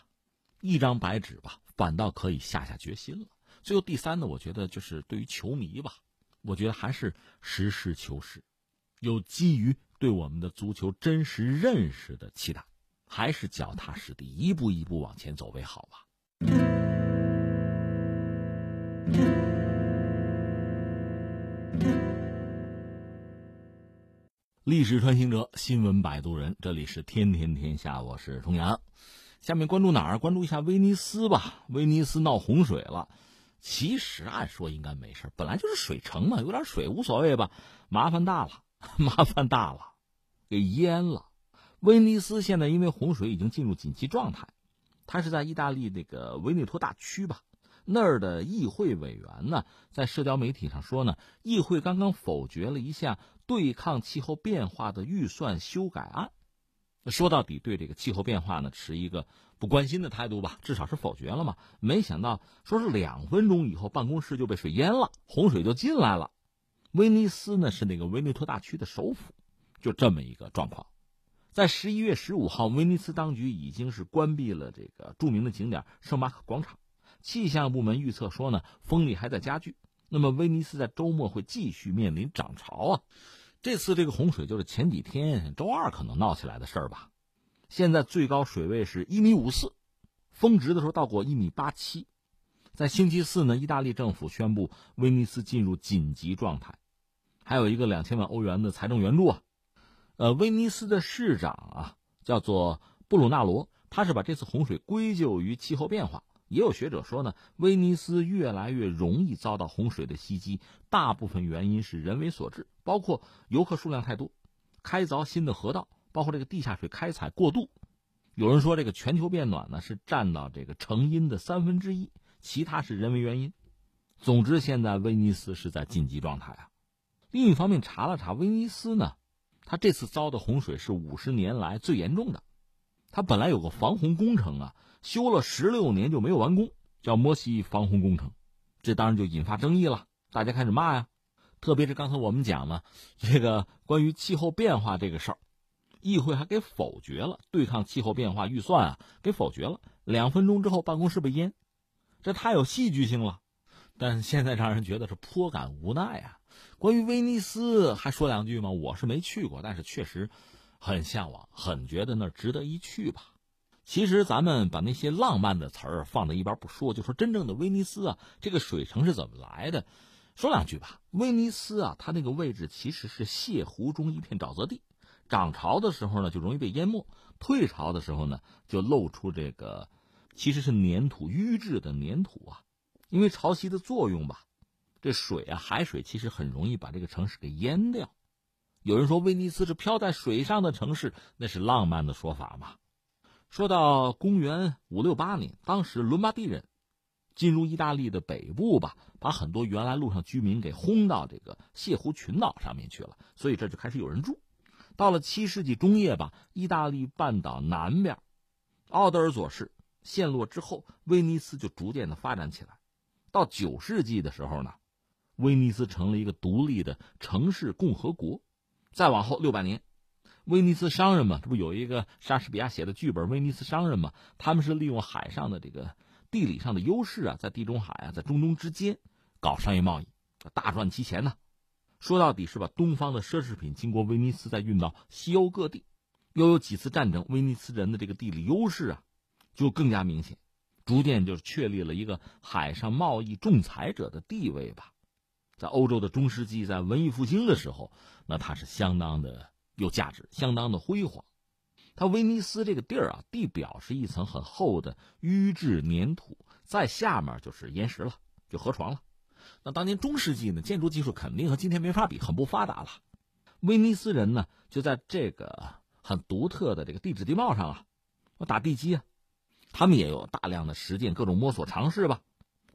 一张白纸吧，反倒可以下下决心了。最后第三呢，我觉得就是对于球迷吧，我觉得还是实事求是，有基于对我们的足球真实认识的期待，还是脚踏实地，一步一步往前走为好吧。历史穿行者，新闻摆渡人，这里是天天天下，我是重阳。下面关注哪儿？关注一下威尼斯吧。威尼斯闹洪水了，其实按说应该没事，本来就是水城嘛，有点水无所谓吧。麻烦大了，麻烦大了，给淹了。威尼斯现在因为洪水已经进入紧急状态，它是在意大利那个维内托大区吧。那儿的议会委员呢，在社交媒体上说呢，议会刚刚否决了一项对抗气候变化的预算修改案。说到底，对这个气候变化呢，持一个不关心的态度吧，至少是否决了嘛。没想到，说是两分钟以后，办公室就被水淹了，洪水就进来了。威尼斯呢，是那个维内托大区的首府，就这么一个状况。在十一月十五号，威尼斯当局已经是关闭了这个著名的景点圣马可广场。气象部门预测说呢，风力还在加剧，那么威尼斯在周末会继续面临涨潮啊。这次这个洪水就是前几天周二可能闹起来的事儿吧。现在最高水位是一米五四，峰值的时候到过一米八七。在星期四呢，意大利政府宣布威尼斯进入紧急状态，还有一个两千万欧元的财政援助啊。呃，威尼斯的市长啊叫做布鲁纳罗，他是把这次洪水归咎于气候变化。也有学者说呢，威尼斯越来越容易遭到洪水的袭击，大部分原因是人为所致，包括游客数量太多，开凿新的河道，包括这个地下水开采过度。有人说，这个全球变暖呢是占到这个成因的三分之一，其他是人为原因。总之，现在威尼斯是在紧急状态啊。另一方面，查了查威尼斯呢，他这次遭的洪水是五十年来最严重的。他本来有个防洪工程啊。修了十六年就没有完工，叫摩西防洪工程，这当然就引发争议了。大家开始骂呀，特别是刚才我们讲了这个关于气候变化这个事儿，议会还给否决了对抗气候变化预算啊，给否决了。两分钟之后，办公室被淹，这太有戏剧性了。但现在让人觉得是颇感无奈啊。关于威尼斯，还说两句吗？我是没去过，但是确实很向往，很觉得那值得一去吧。其实咱们把那些浪漫的词儿放在一边不说，就说真正的威尼斯啊，这个水城是怎么来的？说两句吧。威尼斯啊，它那个位置其实是泻湖中一片沼泽地，涨潮的时候呢就容易被淹没，退潮的时候呢就露出这个其实是粘土淤质的粘土啊，因为潮汐的作用吧，这水啊，海水其实很容易把这个城市给淹掉。有人说威尼斯是漂在水上的城市，那是浪漫的说法嘛。说到公元五六八年，当时伦巴第人进入意大利的北部吧，把很多原来路上居民给轰到这个泻湖群岛上面去了，所以这就开始有人住。到了七世纪中叶吧，意大利半岛南边，奥德尔佐市陷落之后，威尼斯就逐渐的发展起来。到九世纪的时候呢，威尼斯成了一个独立的城市共和国。再往后六百年，威尼斯商人嘛，这不有一个莎士比亚写的剧本《威尼斯商人》嘛？他们是利用海上的这个地理上的优势啊，在地中海啊，在中东之间搞商业贸易，大赚其钱呢。说到底是把东方的奢侈品经过威尼斯再运到西欧各地。又有几次战争，威尼斯人的这个地理优势啊，就更加明显，逐渐就确立了一个海上贸易仲裁者的地位吧。在欧洲的中世纪，在文艺复兴的时候，那它是相当的有价值，相当的辉煌。它威尼斯这个地儿啊，地表是一层很厚的淤质粘土，在下面就是岩石了，就河床了。那当年中世纪呢，建筑技术肯定和今天没法比，很不发达了。威尼斯人呢，就在这个很独特的这个地质地貌上啊，我打地基啊，他们也有大量的实践，各种摸索尝试吧。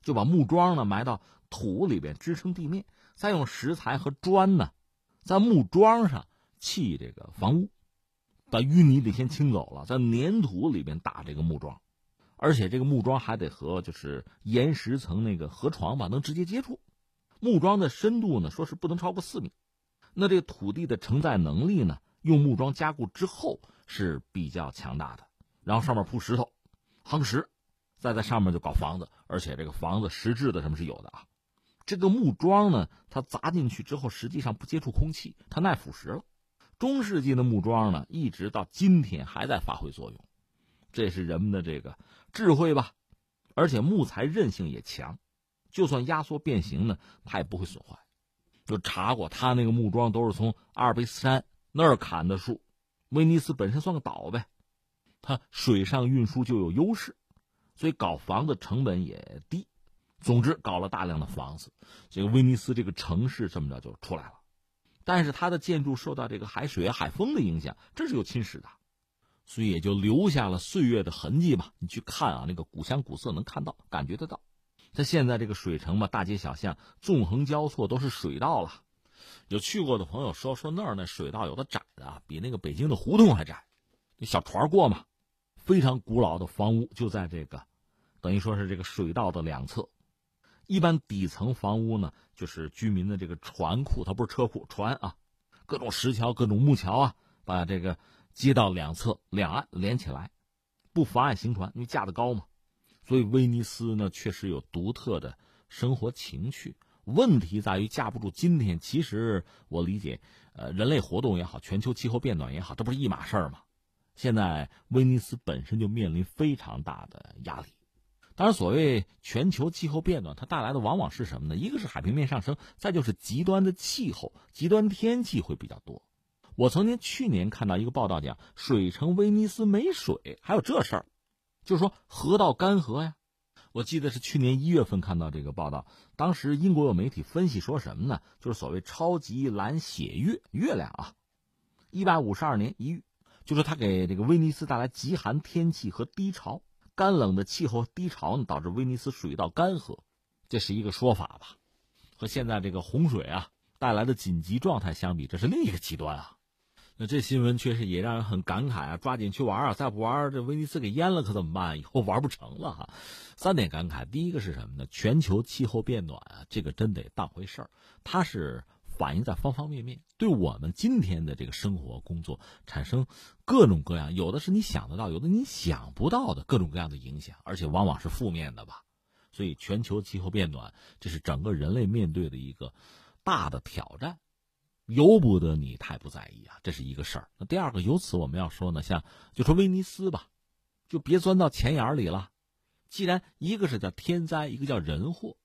就把木桩呢埋到土里边支撑地面，再用石材和砖呢，在木桩上砌这个房屋，把淤泥得先清走了，在粘土里边打这个木桩，而且这个木桩还得和就是岩石层那个河床吧能直接接触。木桩的深度呢，说是不能超过四米。那这土地的承载能力呢，用木桩加固之后是比较强大的。然后上面铺石头，夯实。再在上面就搞房子，而且这个房子实质的什么是有的啊？这个木桩呢，它砸进去之后，实际上不接触空气，它耐腐蚀了。中世纪的木桩呢，一直到今天还在发挥作用，这是人们的这个智慧吧？而且木材韧性也强，就算压缩变形呢，它也不会损坏。就查过，他那个木桩都是从阿尔卑斯山那儿砍的树。威尼斯本身算个岛呗，它水上运输就有优势。所以搞房子成本也低，总之搞了大量的房子，这个威尼斯这个城市这么着就出来了。但是它的建筑受到这个海水、海风的影响，这是有侵蚀的，所以也就留下了岁月的痕迹吧。你去看啊，那个古香古色能看到、感觉得到。它现在这个水城嘛，大街小巷纵横交错都是水道了。有去过的朋友说，说那儿那水道有的窄的比那个北京的胡同还窄，小船过嘛。非常古老的房屋就在这个，等于说是这个水道的两侧。一般底层房屋呢，就是居民的这个船库，它不是车库，船啊，各种石桥、各种木桥啊，把这个街道两侧两岸连起来，不妨碍行船，因为架得高嘛。所以威尼斯呢，确实有独特的生活情趣。问题在于架不住今天。其实我理解，呃，人类活动也好，全球气候变暖也好，这不是一码事儿吗？现在威尼斯本身就面临非常大的压力，当然，所谓全球气候变暖，它带来的往往是什么呢？一个是海平面上升，再就是极端的气候、极端天气会比较多。我曾经去年看到一个报道，讲水城威尼斯没水，还有这事儿，就是说河道干涸呀。我记得是去年一月份看到这个报道，当时英国有媒体分析说什么呢？就是所谓超级蓝血月月亮啊，一百五十二年一遇。就说它给这个威尼斯带来极寒天气和低潮，干冷的气候低潮呢，导致威尼斯水道干涸，这是一个说法吧？和现在这个洪水啊带来的紧急状态相比，这是另一个极端啊。那这新闻确实也让人很感慨啊！抓紧去玩啊！再不玩，这威尼斯给淹了可怎么办？以后玩不成了哈。三点感慨：第一个是什么呢？全球气候变暖啊，这个真得当回事儿，它是。反映在方方面面，对我们今天的这个生活工作产生各种各样，有的是你想得到，有的你想不到的各种各样的影响，而且往往是负面的吧。所以，全球气候变暖，这是整个人类面对的一个大的挑战，由不得你太不在意啊，这是一个事儿。那第二个，由此我们要说呢，像就说威尼斯吧，就别钻到钱眼里了。既然一个是叫天灾，一个叫人祸，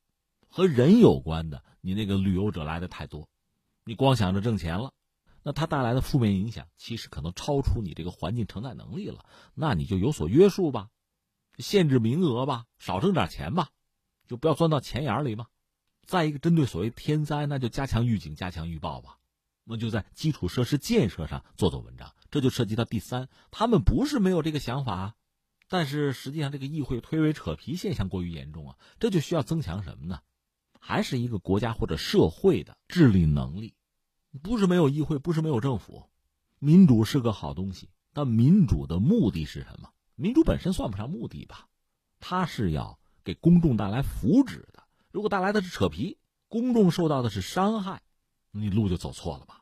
和人有关的，你那个旅游者来的太多。你光想着挣钱了，那它带来的负面影响其实可能超出你这个环境承载能力了。那你就有所约束吧，限制名额吧，少挣点钱吧，就不要钻到钱眼里吧。再一个，针对所谓天灾，那就加强预警、加强预报吧。那就在基础设施建设上做做文章，这就涉及到第三。他们不是没有这个想法，但是实际上这个议会推诿扯皮现象过于严重啊，这就需要增强什么呢？还是一个国家或者社会的治理能力。不是没有议会，不是没有政府，民主是个好东西。但民主的目的是什么？民主本身算不上目的吧，它是要给公众带来福祉的。如果带来的是扯皮，公众受到的是伤害，你路就走错了吧。